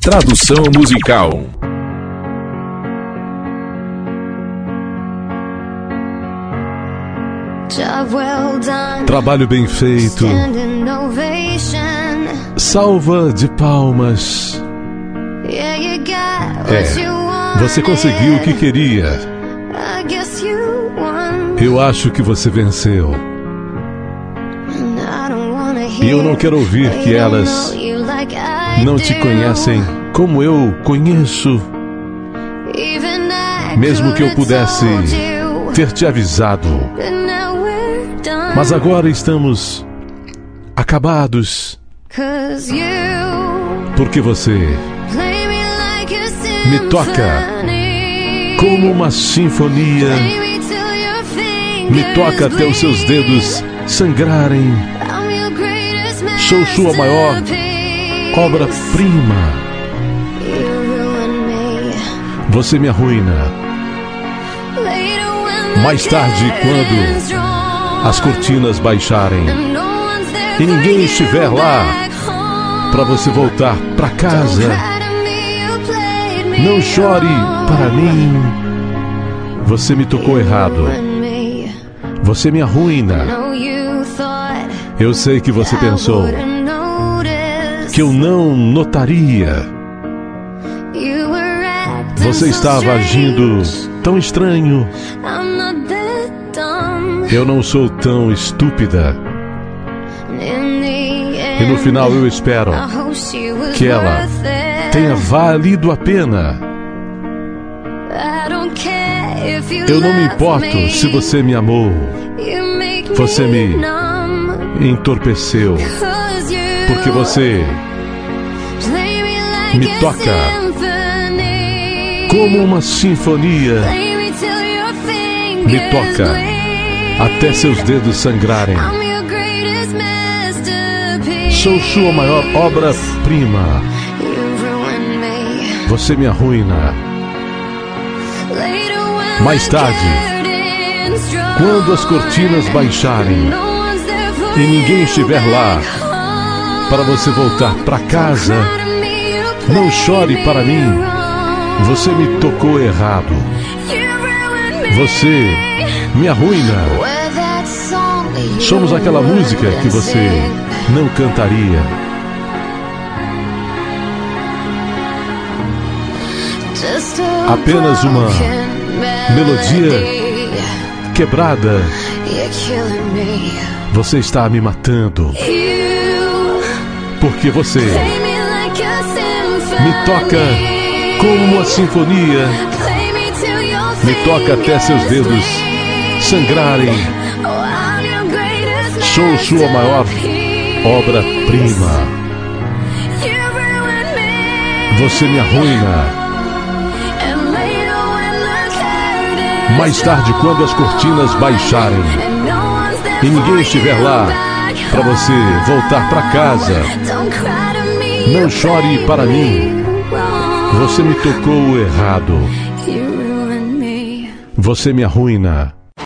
Tradução musical. Trabalho bem feito. Salva de palmas. É, você conseguiu o que queria. Eu acho que você venceu. E eu não quero ouvir que elas não te conhecem como eu conheço. Mesmo que eu pudesse ter te avisado. Mas agora estamos acabados. Porque você me toca como uma sinfonia. Me toca até os seus dedos sangrarem. Sou sua maior obra-prima. Você me arruina. Mais tarde, quando as cortinas baixarem e ninguém estiver lá para você voltar para casa, não chore para mim. Você me tocou errado. Você me arruina. Eu sei que você pensou eu não notaria. Você estava agindo tão estranho. Eu não sou tão estúpida. E no final eu espero que ela tenha valido a pena. Eu não me importo se você me amou. Você me entorpeceu. Porque você me toca como uma sinfonia. Me toca até seus dedos sangrarem. Sou sua maior obra-prima. Você me arruina. Mais tarde, quando as cortinas baixarem e ninguém estiver lá para você voltar para casa, não chore para mim. Você me tocou errado. Você me arruina. Somos aquela música que você não cantaria. Apenas uma melodia quebrada. Você está me matando. Porque você me toca como uma sinfonia. Me toca até seus dedos sangrarem. Sou sua maior obra-prima. Você me arruina. Mais tarde, quando as cortinas baixarem e ninguém estiver lá para você voltar para casa, não chore para mim. Você me tocou errado. Você me arruina.